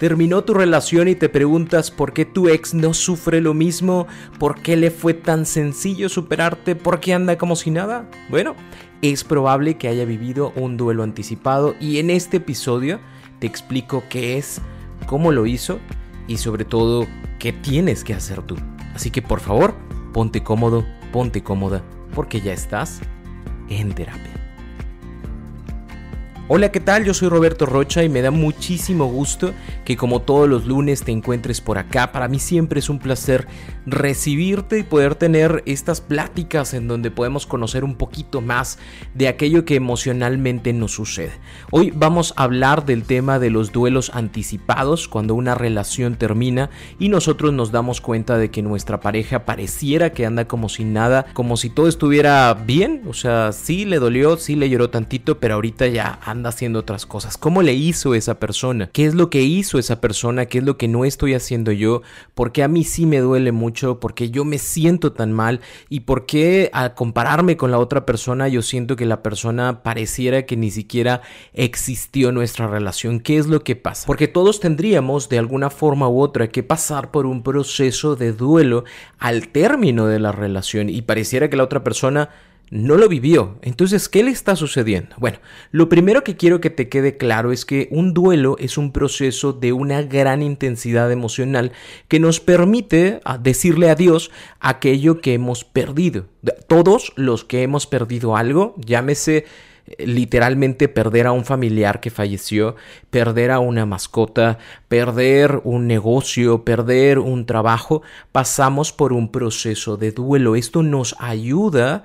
Terminó tu relación y te preguntas por qué tu ex no sufre lo mismo, por qué le fue tan sencillo superarte, por qué anda como si nada. Bueno, es probable que haya vivido un duelo anticipado y en este episodio te explico qué es, cómo lo hizo y sobre todo qué tienes que hacer tú. Así que por favor, ponte cómodo, ponte cómoda, porque ya estás en terapia. Hola, ¿qué tal? Yo soy Roberto Rocha y me da muchísimo gusto que como todos los lunes te encuentres por acá. Para mí siempre es un placer recibirte y poder tener estas pláticas en donde podemos conocer un poquito más de aquello que emocionalmente nos sucede. Hoy vamos a hablar del tema de los duelos anticipados cuando una relación termina y nosotros nos damos cuenta de que nuestra pareja pareciera que anda como sin nada, como si todo estuviera bien. O sea, sí le dolió, sí le lloró tantito, pero ahorita ya anda haciendo otras cosas. ¿Cómo le hizo esa persona? ¿Qué es lo que hizo esa persona? ¿Qué es lo que no estoy haciendo yo? ¿Por qué a mí sí me duele mucho? ¿Por qué yo me siento tan mal? ¿Y por qué al compararme con la otra persona yo siento que la persona pareciera que ni siquiera existió nuestra relación? ¿Qué es lo que pasa? Porque todos tendríamos de alguna forma u otra que pasar por un proceso de duelo al término de la relación y pareciera que la otra persona no lo vivió. Entonces, ¿qué le está sucediendo? Bueno, lo primero que quiero que te quede claro es que un duelo es un proceso de una gran intensidad emocional que nos permite ah, decirle adiós a aquello que hemos perdido. Todos los que hemos perdido algo, llámese eh, literalmente perder a un familiar que falleció, perder a una mascota, perder un negocio, perder un trabajo, pasamos por un proceso de duelo. Esto nos ayuda a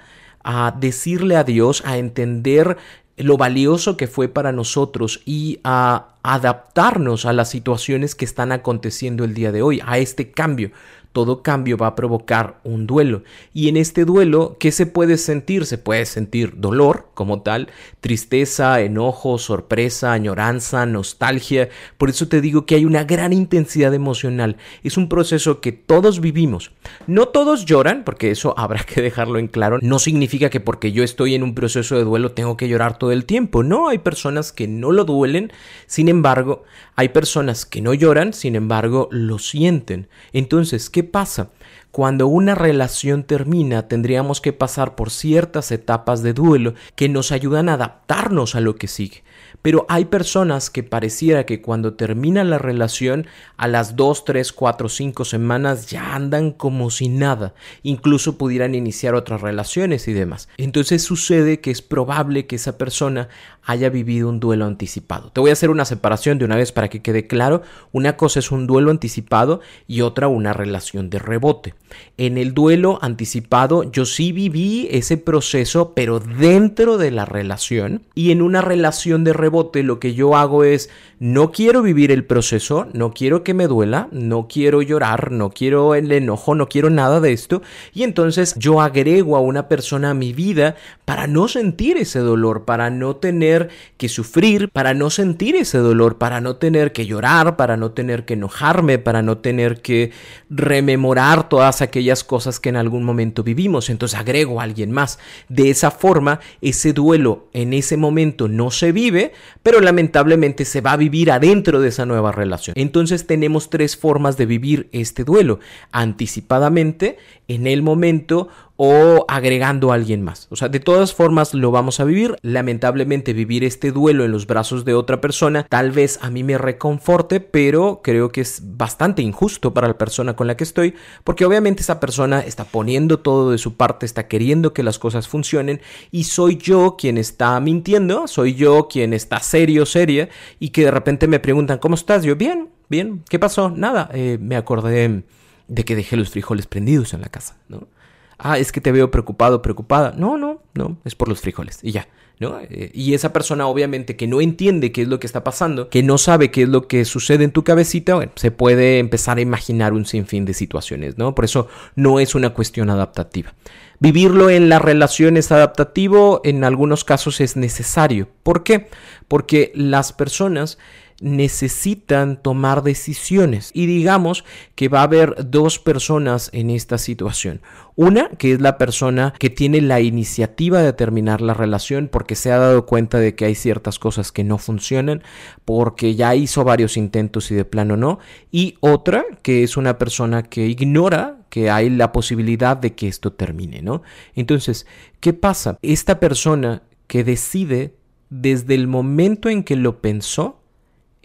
decirle a Dios, a entender lo valioso que fue para nosotros y a adaptarnos a las situaciones que están aconteciendo el día de hoy, a este cambio todo cambio va a provocar un duelo. Y en este duelo, ¿qué se puede sentir? Se puede sentir dolor como tal, tristeza, enojo, sorpresa, añoranza, nostalgia. Por eso te digo que hay una gran intensidad emocional. Es un proceso que todos vivimos. No todos lloran, porque eso habrá que dejarlo en claro. No significa que porque yo estoy en un proceso de duelo tengo que llorar todo el tiempo. No, hay personas que no lo duelen. Sin embargo, hay personas que no lloran, sin embargo, lo sienten. Entonces, ¿qué pasa? Cuando una relación termina, tendríamos que pasar por ciertas etapas de duelo que nos ayudan a adaptarnos a lo que sigue. Pero hay personas que pareciera que cuando termina la relación, a las 2, 3, 4, 5 semanas ya andan como si nada. Incluso pudieran iniciar otras relaciones y demás. Entonces sucede que es probable que esa persona haya vivido un duelo anticipado. Te voy a hacer una separación de una vez para que quede claro. Una cosa es un duelo anticipado y otra una relación de rebote. En el duelo anticipado yo sí viví ese proceso, pero dentro de la relación. Y en una relación de rebote lo que yo hago es, no quiero vivir el proceso, no quiero que me duela, no quiero llorar, no quiero el enojo, no quiero nada de esto. Y entonces yo agrego a una persona a mi vida para no sentir ese dolor, para no tener que sufrir, para no sentir ese dolor, para no tener que llorar, para no tener que enojarme, para no tener que rememorar todas aquellas cosas que en algún momento vivimos. Entonces agrego a alguien más. De esa forma, ese duelo en ese momento no se vive, pero lamentablemente se va a vivir adentro de esa nueva relación. Entonces tenemos tres formas de vivir este duelo. Anticipadamente, en el momento o agregando a alguien más. O sea, de todas formas lo vamos a vivir. Lamentablemente vivir este duelo en los brazos de otra persona tal vez a mí me reconforte, pero creo que es bastante injusto para la persona con la que estoy, porque obviamente esa persona está poniendo todo de su parte, está queriendo que las cosas funcionen y soy yo quien está mintiendo, soy yo quien está serio, seria y que de repente me preguntan, ¿cómo estás? Yo, bien, bien, ¿qué pasó? Nada, eh, me acordé de que dejé los frijoles prendidos en la casa, ¿no? Ah, es que te veo preocupado, preocupada. No, no, no, es por los frijoles. Y ya, ¿no? Eh, y esa persona obviamente que no entiende qué es lo que está pasando, que no sabe qué es lo que sucede en tu cabecita, se puede empezar a imaginar un sinfín de situaciones, ¿no? Por eso no es una cuestión adaptativa. Vivirlo en las relaciones adaptativo en algunos casos es necesario. ¿Por qué? Porque las personas necesitan tomar decisiones. Y digamos que va a haber dos personas en esta situación. Una, que es la persona que tiene la iniciativa de terminar la relación porque se ha dado cuenta de que hay ciertas cosas que no funcionan, porque ya hizo varios intentos y de plano no. Y otra, que es una persona que ignora que hay la posibilidad de que esto termine, ¿no? Entonces, ¿qué pasa? Esta persona que decide desde el momento en que lo pensó,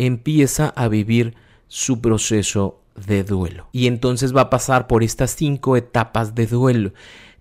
empieza a vivir su proceso de duelo. Y entonces va a pasar por estas cinco etapas de duelo.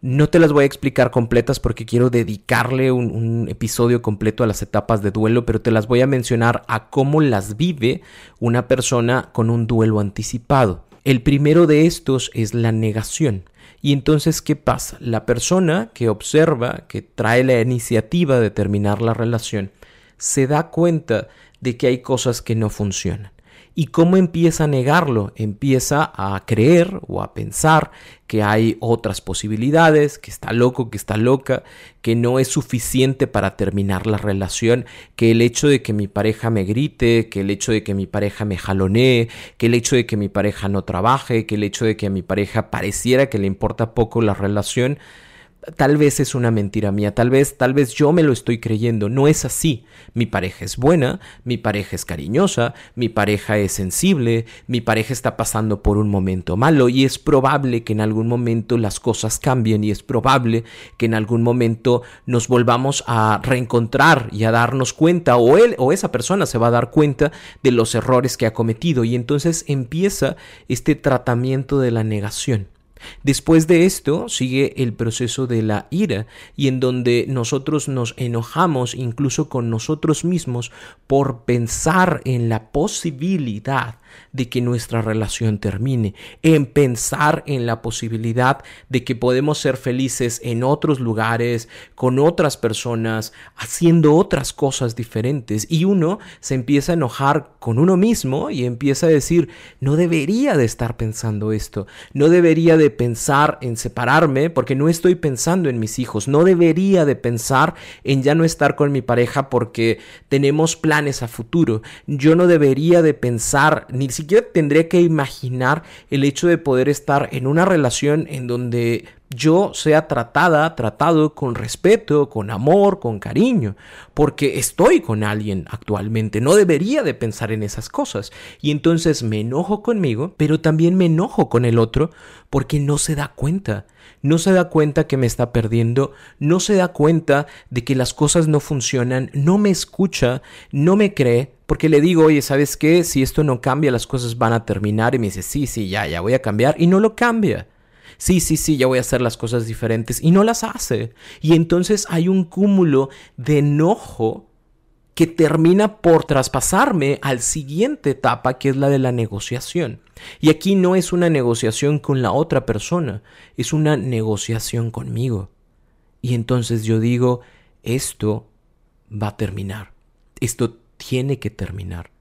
No te las voy a explicar completas porque quiero dedicarle un, episodio completo a las etapas de duelo, pero te las voy a mencionar a cómo las vive una persona con un duelo anticipado. El primero de estos es la negación. Y entonces, ¿qué pasa? La persona que observa, que trae la iniciativa de terminar la relación, se da cuenta de que hay cosas que no funcionan. ¿Y cómo empieza a negarlo? Empieza a creer o a pensar que hay otras posibilidades, que está loco, que está loca, que no es suficiente para terminar la relación, que el hecho de que mi pareja me grite, que el hecho de que mi pareja me jalonee, que el hecho de que mi pareja no trabaje, que el hecho de que a mi pareja pareciera que le importa poco la relación, tal vez es una mentira mía, tal vez, tal vez yo me lo estoy creyendo, no es así. Mi pareja es buena, mi pareja es cariñosa, mi pareja es sensible, mi pareja está pasando por un momento malo y es probable que en algún momento las cosas cambien y es probable que en algún momento nos volvamos a reencontrar y a darnos cuenta o él o esa persona se va a dar cuenta de los errores que ha cometido y entonces empieza este tratamiento de la negación. Después de esto sigue el proceso de la ira y en donde nosotros nos enojamos incluso con nosotros mismos por pensar en la posibilidad de que nuestra relación termine, en pensar en la posibilidad de que podemos ser felices en otros lugares, con otras personas, haciendo otras cosas diferentes. Y uno se empieza a enojar con uno mismo y empieza a decir, no debería de estar pensando esto, no debería de pensar en separarme porque no estoy pensando en mis hijos, no debería de pensar en ya no estar con mi pareja porque tenemos planes a futuro, yo no debería de pensar ni siquiera tendría que imaginar el hecho de poder estar en una relación en donde yo sea tratada, tratado con respeto, con amor, con cariño, porque estoy con alguien actualmente, no debería de pensar en esas cosas. Y entonces me enojo conmigo, pero también me enojo con el otro porque no se da cuenta. No se da cuenta que me está perdiendo, no se da cuenta de que las cosas no funcionan, no me escucha, no me cree, porque le digo, oye, ¿sabes qué? Si esto no cambia, las cosas van a terminar. Y me dice, sí, sí, ya, ya voy a cambiar. Y no lo cambia sí, sí, sí, ya voy a hacer las cosas diferentes y no las hace. Y entonces hay un cúmulo de enojo que termina por traspasarme al siguiente etapa que es la de la negociación. Y aquí no es una negociación con la otra persona, es una negociación conmigo. Y entonces yo digo, esto va a terminar, esto tiene que terminar.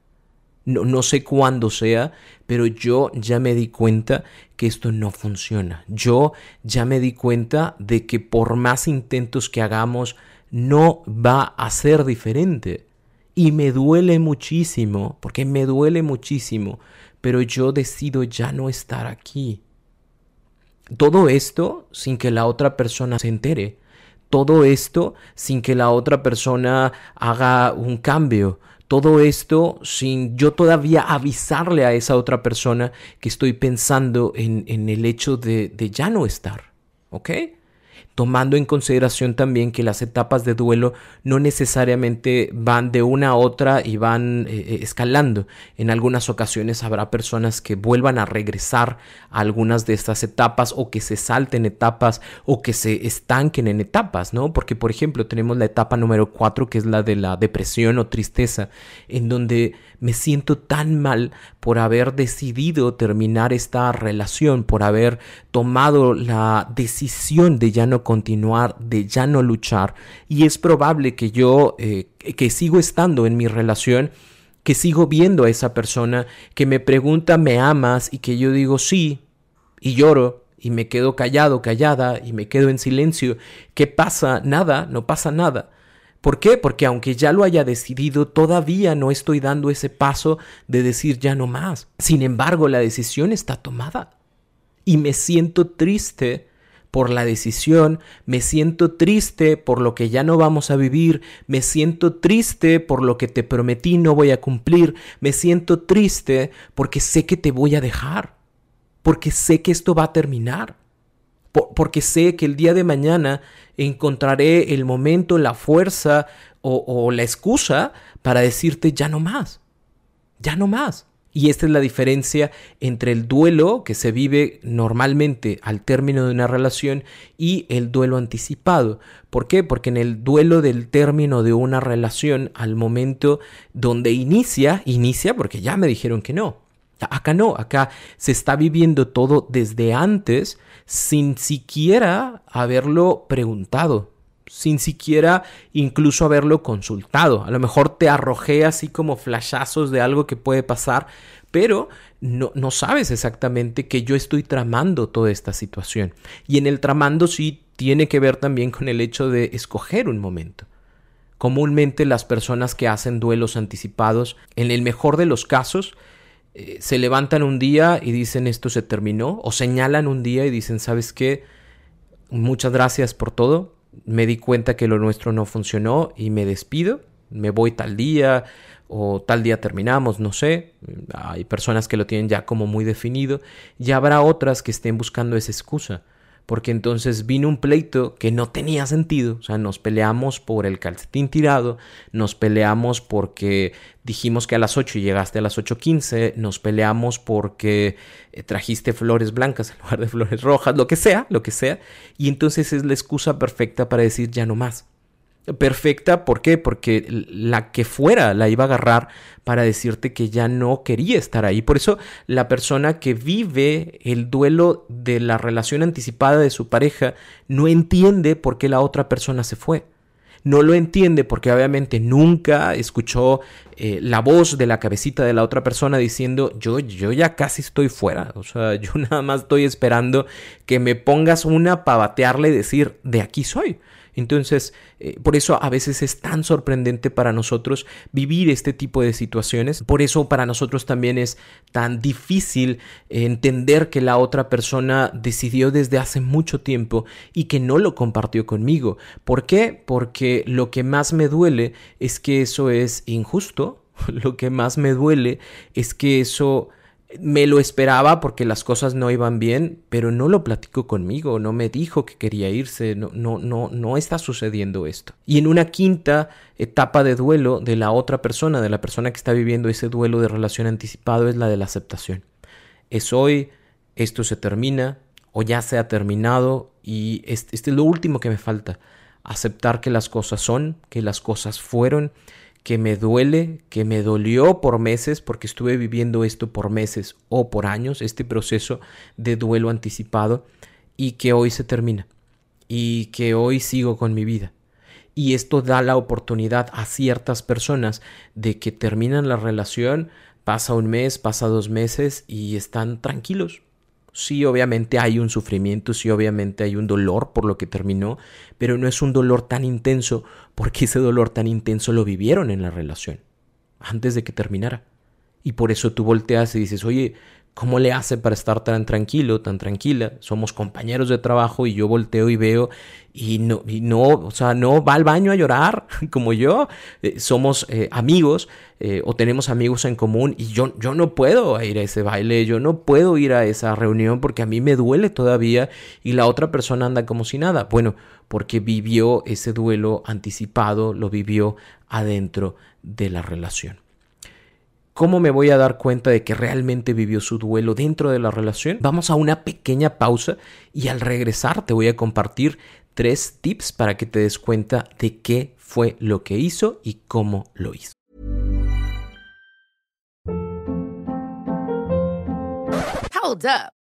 No, sé cuándo sea, pero yo ya me di cuenta que esto no funciona. Yo ya me di cuenta de que por más intentos que hagamos, no va a ser diferente. Y me duele muchísimo, porque me duele muchísimo, pero yo decido ya no estar aquí. Todo esto sin que la otra persona se entere. Todo esto sin que la otra persona haga un cambio todo esto sin yo todavía avisarle a esa otra persona que estoy pensando en, en el hecho de, de ya no estar. ¿Ok? Tomando en consideración también que las etapas de duelo no necesariamente van de una a otra y van eh, eh, escalando. En algunas ocasiones habrá personas que vuelvan a regresar a algunas de estas etapas o que se salten etapas o que se estanquen en etapas, ¿no? Porque, por ejemplo, tenemos la etapa número cuatro que es la de la depresión o tristeza, en donde me siento tan mal por haber decidido terminar esta relación, por haber tomado la decisión de ya no continuar, de ya no luchar. Y es probable que yo, eh, que sigo estando en mi relación, que sigo viendo a esa persona que me pregunta, ¿me amas? Y que yo digo sí, y lloro, y me quedo callado, callada, y me quedo en silencio. ¿Qué pasa? Nada, no pasa nada. ¿Por qué? Porque aunque ya lo haya decidido, todavía no estoy dando ese paso de decir ya no más. Sin embargo, la decisión está tomada. Y me siento triste por la decisión, me siento triste por lo que ya no vamos a vivir, me siento triste por lo que te prometí no voy a cumplir, me siento triste porque sé que te voy a dejar, porque sé que esto va a terminar, porque sé que el día de mañana encontraré el momento, la fuerza o, o la excusa para decirte ya no más, ya no más. Y esta es la diferencia entre el duelo que se vive normalmente al término de una relación y el duelo anticipado. ¿Por qué? Porque en el duelo del término de una relación, al momento donde inicia, inicia porque ya me dijeron que no. Acá no, acá se está viviendo todo desde antes sin siquiera haberlo preguntado sin siquiera incluso haberlo consultado. A lo mejor te arrojé así como flashazos de algo que puede pasar, pero no, no sabes exactamente que yo estoy tramando toda esta situación. Y en el tramando sí tiene que ver también con el hecho de escoger un momento. Comúnmente las personas que hacen duelos anticipados, en el mejor de los casos, eh, se levantan un día y dicen esto se terminó, o señalan un día y dicen, ¿sabes qué? Muchas gracias por todo, me di cuenta que lo nuestro no funcionó y me despido, me voy tal día o tal día terminamos, no sé, hay personas que lo tienen ya como muy definido y habrá otras que estén buscando esa excusa porque entonces vino un pleito que no tenía sentido, o sea, nos peleamos por el calcetín tirado, nos peleamos porque dijimos que a las 8 y llegaste a las 8.15, nos peleamos porque eh, trajiste flores blancas en lugar de flores rojas, lo que sea, lo que sea, y entonces es la excusa perfecta para decir ya no más perfecta. ¿Por qué? Porque la que fuera la iba a agarrar para decirte que ya no quería estar ahí. Por eso la persona que vive el duelo de la relación anticipada de su pareja no entiende por qué la otra persona se fue. No lo entiende porque obviamente nunca escuchó eh, la voz de la cabecita de la otra persona diciendo yo, yo ya casi estoy fuera. O sea, yo nada más estoy esperando que me pongas una para batearle y decir de aquí soy. Entonces, eh, por eso a veces es tan sorprendente para nosotros vivir este tipo de situaciones. Por eso para nosotros también es tan difícil entender que la otra persona decidió desde hace mucho tiempo y que no lo compartió conmigo. ¿Por qué? Porque lo que más me duele es que eso es injusto. Lo que más me duele es que eso me lo esperaba porque las cosas no iban bien, pero no lo platicó conmigo, no me dijo que quería irse, no, no, no, no está sucediendo esto. Y en una quinta etapa de duelo de la otra persona, de la persona que está viviendo ese duelo de relación anticipado, es la de la aceptación. Es hoy, esto se termina, o ya se ha terminado, y este, este es lo último que me falta. Aceptar que las cosas son, que las cosas fueron, que me duele, que me dolió por meses, porque estuve viviendo esto por meses o por años, este proceso de duelo anticipado, y que hoy se termina, y que hoy sigo con mi vida. Y esto da la oportunidad a ciertas personas de que terminan la relación, pasa un mes, pasa dos meses y están tranquilos, Sí, obviamente hay un sufrimiento, sí, obviamente hay un dolor por lo que terminó, pero no es un dolor tan intenso porque ese dolor tan intenso lo vivieron en la relación, antes de que terminara. Y por eso tú volteas y dices, oye, ¿Cómo le hace para estar tan tranquilo, tan tranquila? Somos compañeros de trabajo y yo volteo y veo y no, y no o sea, no va al baño a llorar como yo. Eh, somos eh, amigos eh, o tenemos amigos en común y yo, yo no puedo ir a ese baile, yo no puedo ir a esa reunión porque a mí me duele todavía y la otra persona anda como si nada. Bueno, porque vivió ese duelo anticipado, lo vivió adentro de la relación. ¿Cómo me voy a dar cuenta de que realmente vivió su duelo dentro de la relación? Vamos a una pequeña pausa y al regresar te voy a compartir tres tips para que te des cuenta de qué fue lo que hizo y cómo lo hizo. Hold up.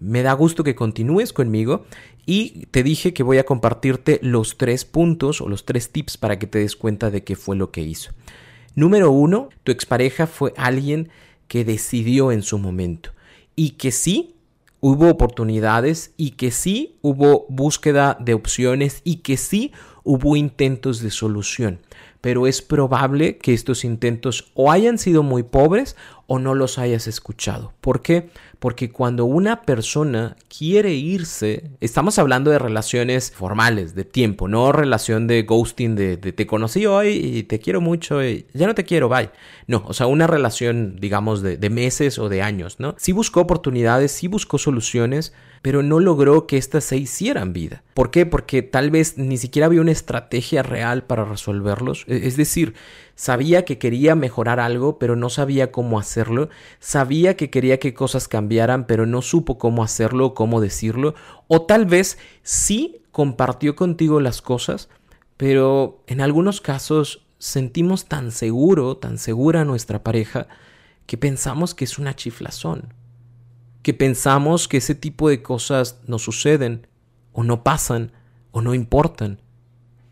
Me da gusto que continúes conmigo y te dije que voy a compartirte los tres puntos o los tres tips para que te des cuenta de qué fue lo que hizo. Número uno, tu expareja fue alguien que decidió en su momento y que sí hubo oportunidades y que sí hubo búsqueda de opciones y que sí hubo intentos de solución. Pero es probable que estos intentos o hayan sido muy pobres o no los hayas escuchado. ¿Por qué? Porque cuando una persona quiere irse, estamos hablando de relaciones formales, de tiempo, no relación de ghosting, de, te conocí hoy y te quiero mucho y ya no te quiero, bye. No, o sea, una relación, digamos, de, de meses o de años, ¿no? Sí buscó oportunidades, sí buscó soluciones, pero no logró que éstas se hicieran vida. ¿Por qué? Porque tal vez ni siquiera había una estrategia real para resolverlos. E, es decir, sabía que quería mejorar algo, pero no sabía cómo hacerlo. Sabía que quería que cosas cambiaran, pero no supo cómo hacerlo o cómo decirlo. O tal vez sí compartió contigo las cosas, pero en algunos casos sentimos tan seguro, tan segura nuestra pareja, que pensamos que es una chiflazón que pensamos que ese tipo de cosas no suceden o no pasan o no importan.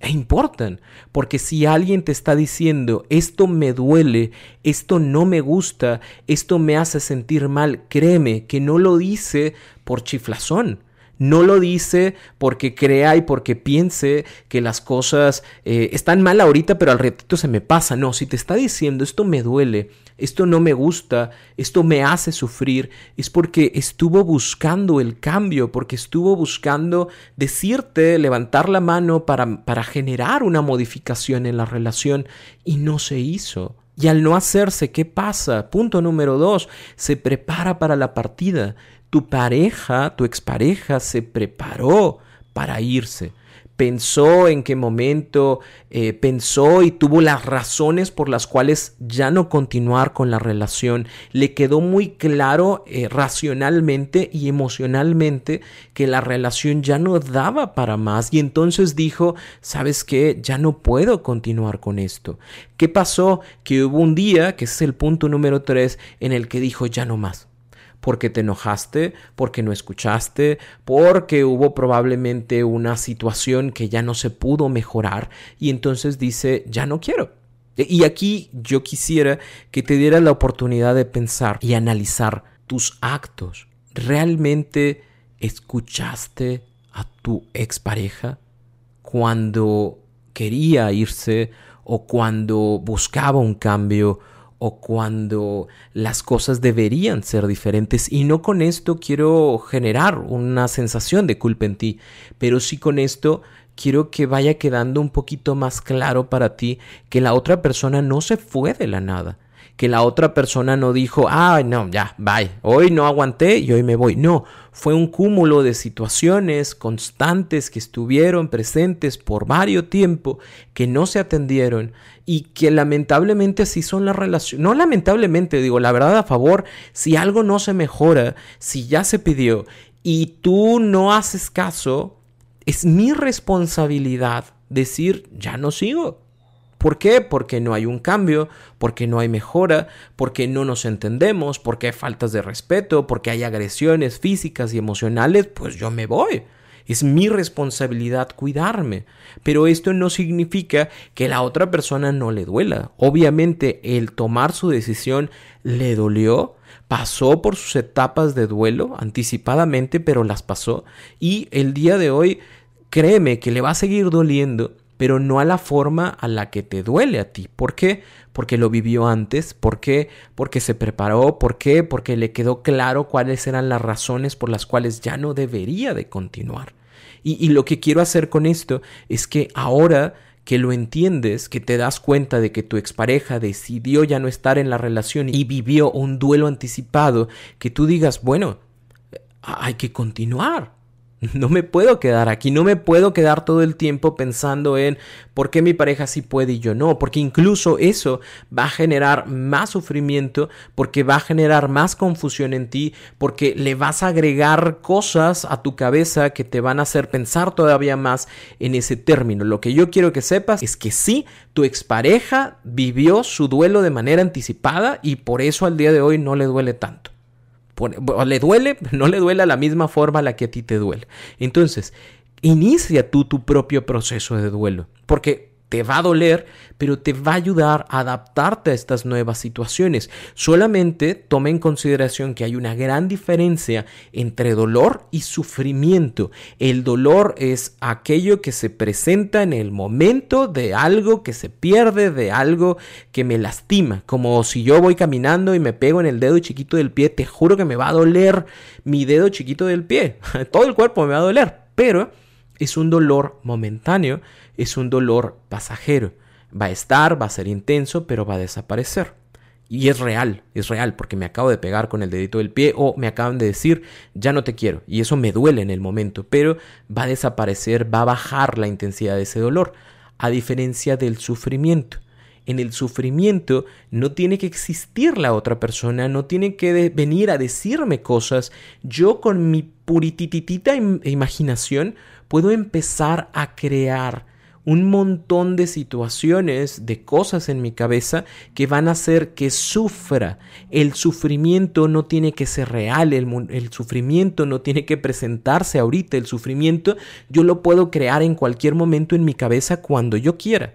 E importan, porque si alguien te está diciendo esto me duele, esto no me gusta, esto me hace sentir mal, créeme que no lo dice por chiflazón, no lo dice porque crea y porque piense que las cosas eh, están mal ahorita, pero al ratito se me pasa. No, si te está diciendo esto me duele, esto no me gusta, esto me hace sufrir, es porque estuvo buscando el cambio, porque estuvo buscando decirte, levantar la mano para, para generar una modificación en la relación y no se hizo. Y al no hacerse, ¿qué pasa? Punto número dos, se prepara para la partida tu pareja, tu expareja se preparó para irse. Pensó en qué momento, eh, pensó y tuvo las razones por las cuales ya no continuar con la relación. Le quedó muy claro eh, racionalmente y emocionalmente que la relación ya no daba para más y entonces dijo, ¿sabes qué? Ya no puedo continuar con esto. ¿Qué pasó? Que hubo un día, que es el punto número tres, en el que dijo, ya no más porque te enojaste, porque no escuchaste, porque hubo probablemente una situación que ya no se pudo mejorar y entonces dice, ya no quiero. E, y aquí yo quisiera que te dieras la oportunidad de pensar y analizar tus actos. ¿Realmente escuchaste a tu expareja cuando quería irse o cuando buscaba un cambio o cuando las cosas deberían ser diferentes. Y no con esto quiero generar una sensación de culpa en ti, pero sí con esto quiero que vaya quedando un poquito más claro para ti que la otra persona no se fue de la nada que la otra persona no dijo, ah, no, ya, bye, hoy no aguanté y hoy me voy. No, fue un cúmulo de situaciones constantes que estuvieron presentes por varios tiempo, que no se atendieron y que lamentablemente así son las relaciones. No lamentablemente, digo, la verdad a favor, si algo no se mejora, si ya se pidió y tú no haces caso, es mi responsabilidad decir, ya no sigo ¿Por qué? Porque no hay un cambio, porque no hay mejora, porque no nos entendemos, porque hay faltas de respeto, porque hay agresiones físicas y emocionales, pues yo me voy. Es mi responsabilidad cuidarme. Pero esto no significa que la otra persona no le duela. Obviamente el tomar su decisión le dolió, pasó por sus etapas de duelo anticipadamente, pero las pasó. Y el día de hoy, créeme que le va a seguir doliendo pero no a la forma a la que te duele a ti. ¿Por qué? Porque lo vivió antes, ¿por qué? Porque se preparó, ¿por qué? Porque le quedó claro cuáles eran las razones por las cuales ya no debería de continuar. Y, y lo que quiero hacer con esto es que ahora que lo entiendes, que te das cuenta de que tu expareja decidió ya no estar en la relación y vivió un duelo anticipado, que tú digas, bueno, hay que continuar, No me puedo quedar aquí, no me puedo quedar todo el tiempo pensando en por qué mi pareja sí puede y yo no, porque incluso eso va a generar más sufrimiento, porque va a generar más confusión en ti, porque le vas a agregar cosas a tu cabeza que te van a hacer pensar todavía más en ese término. Lo que yo quiero que sepas es que sí, tu expareja vivió su duelo de manera anticipada y por eso al día de hoy no le duele tanto le duele, no le duele a la misma forma a la que a ti te duele. Entonces, inicia tú tu propio proceso de duelo, porque te va a doler, pero te va a ayudar a adaptarte a estas nuevas situaciones. Solamente toma en consideración que hay una gran diferencia entre dolor y sufrimiento. El dolor es aquello que se presenta en el momento de algo que se pierde, de algo que me lastima. Como si yo voy caminando y me pego en el dedo chiquito del pie, te juro que me va a doler mi dedo chiquito del pie. Todo el cuerpo me va a doler, pero es un dolor momentáneo, es un dolor pasajero. Va a estar, va a ser intenso, pero va a desaparecer. Y es real, es real, porque me acabo de pegar con el dedito del pie o me acaban de decir, ya no te quiero. Y eso me duele en el momento, pero va a desaparecer, va a bajar la intensidad de ese dolor, a diferencia del sufrimiento. En el sufrimiento no tiene que existir la otra persona, no tiene que venir a decirme cosas. Yo con mi purititita imaginación puedo empezar a crear un montón de situaciones, de cosas en mi cabeza que van a hacer que sufra. El sufrimiento no tiene que ser real, el, sufrimiento no tiene que presentarse ahorita, el sufrimiento yo lo puedo crear en cualquier momento en mi cabeza cuando yo quiera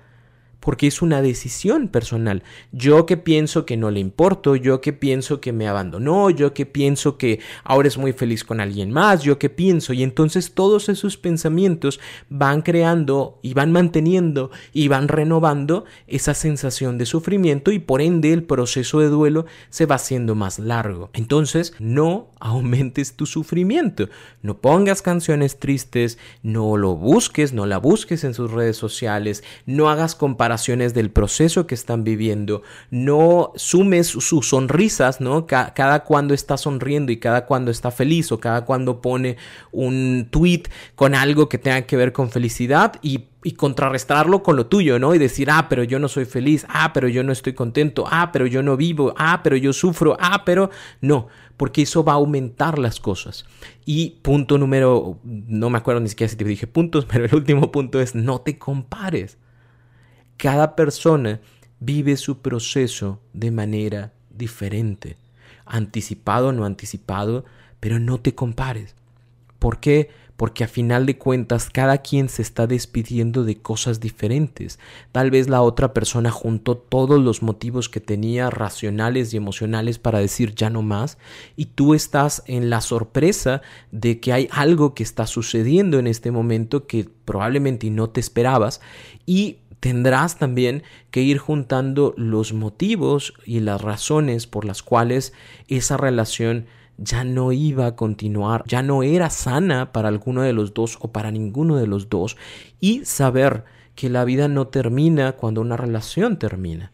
porque es una decisión personal. Yo que pienso que no le importo, yo que pienso que me abandonó, yo que pienso que ahora es muy feliz con alguien más, yo que pienso, y entonces todos esos pensamientos van creando y van manteniendo y van renovando esa sensación de sufrimiento y por ende el proceso de duelo se va haciendo más largo. Entonces, no aumentes tu sufrimiento, no pongas canciones tristes, no lo busques, no la busques en sus redes sociales, no hagas comparaciones del proceso que están viviendo, no sumes sus sonrisas, ¿no? cada cuando está sonriendo y cada cuando está feliz o cada cuando pone un tweet con algo que tenga que ver con felicidad y y contrarrestarlo con lo tuyo, ¿no? Y decir, ah, pero yo no soy feliz, ah, pero yo no estoy contento, ah, pero yo no vivo, ah, pero yo sufro, ah, pero no, porque eso va a aumentar las cosas. Y punto número, no me acuerdo ni siquiera si te dije puntos, pero el último punto es no te compares. Cada persona vive su proceso de manera diferente, anticipado o no anticipado, pero no te compares. ¿Por qué? porque a final de cuentas cada quien se está despidiendo de cosas diferentes. Tal vez la otra persona juntó todos los motivos que tenía racionales y emocionales para decir ya no más y tú estás en la sorpresa de que hay algo que está sucediendo en este momento que probablemente no te esperabas y tendrás también que ir juntando los motivos y las razones por las cuales esa relación ya no iba a continuar, ya no era sana para alguno de los dos o para ninguno de los dos y saber que la vida no termina cuando una relación termina,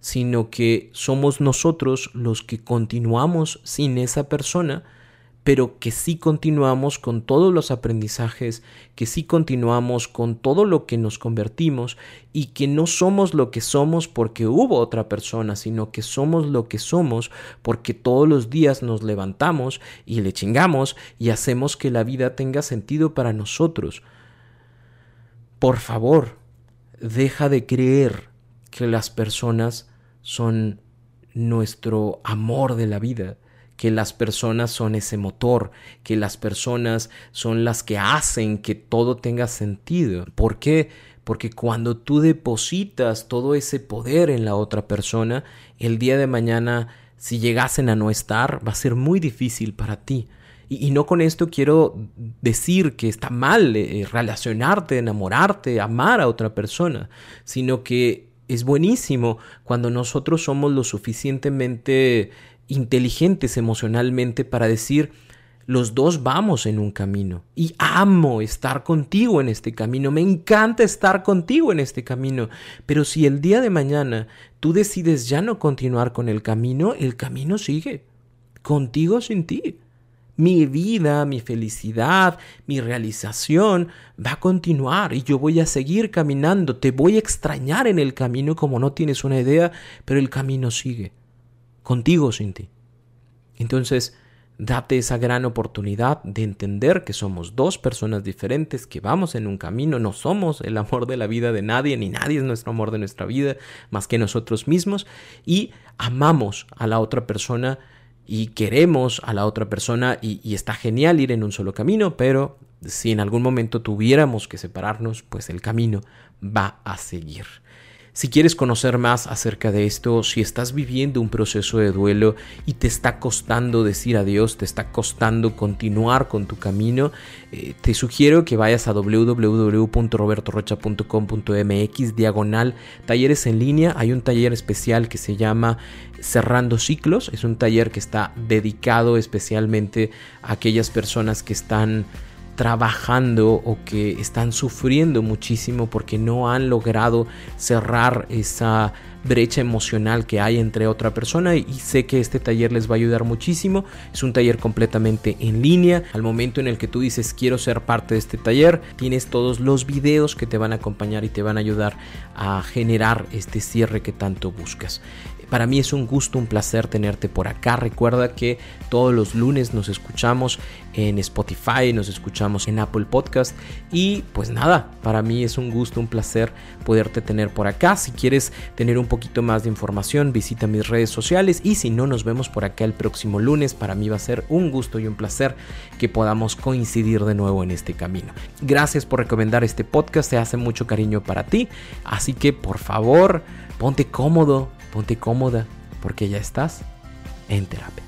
sino que somos nosotros los que continuamos sin esa persona pero que sí continuamos con todos los aprendizajes, que sí continuamos con todo lo que nos convertimos y que no somos lo que somos porque hubo otra persona, sino que somos lo que somos porque todos los días nos levantamos y le chingamos y hacemos que la vida tenga sentido para nosotros. Por favor, deja de creer que las personas son nuestro amor de la vida que las personas son ese motor, que las personas son las que hacen que todo tenga sentido. ¿Por qué? Porque cuando tú depositas todo ese poder en la otra persona, el día de mañana, si llegasen a no estar, va a ser muy difícil para ti. Y, no con esto quiero decir que está mal eh, relacionarte, enamorarte, amar a otra persona, sino que es buenísimo cuando nosotros somos lo suficientemente inteligentes emocionalmente para decir, los dos vamos en un camino y amo estar contigo en este camino, me encanta estar contigo en este camino, pero si el día de mañana tú decides ya no continuar con el camino, el camino sigue, contigo sin ti. mi vida, mi felicidad, mi realización va a continuar y yo voy a seguir caminando. Te voy a extrañar en el camino como no tienes una idea, pero el camino sigue. Contigo sin ti. Entonces, Date esa gran oportunidad de entender que somos dos personas diferentes, que vamos en un camino, no somos el amor de la vida de nadie, ni nadie es nuestro amor de nuestra vida más que nosotros mismos, y amamos a la otra persona y queremos a la otra persona y, y está genial ir en un solo camino, pero si en algún momento tuviéramos que separarnos, pues el camino va a seguir. Si quieres conocer más acerca de esto, si estás viviendo un proceso de duelo y te está costando decir adiós, te está costando continuar con tu camino, eh, te sugiero que vayas a www.robertorocha.com.mx diagonal talleres en línea. Hay un taller especial que se llama Cerrando Ciclos. Es un taller que está dedicado especialmente a aquellas personas que están trabajando o que están sufriendo muchísimo porque no han logrado cerrar esa brecha emocional que hay entre otra persona y sé que este taller les va a ayudar muchísimo. Es un taller completamente en línea. Al momento en el que tú dices quiero ser parte de este taller, tienes todos los videos que te van a acompañar y te van a ayudar a generar este cierre que tanto buscas. Para mí es un gusto, un placer tenerte por acá. Recuerda que todos los lunes nos escuchamos en Spotify, nos escuchamos en Apple Podcast y pues nada, para mí es un gusto, un placer poderte tener por acá. Si quieres tener un poquito más de información, visita mis redes sociales y si no nos vemos por acá el próximo lunes, para mí va a ser un gusto y un placer que podamos coincidir de nuevo en este camino. Gracias por recomendar este podcast, se hace mucho cariño para ti, así que por favor, ponte cómodo Ponte cómoda porque ya estás en terapia.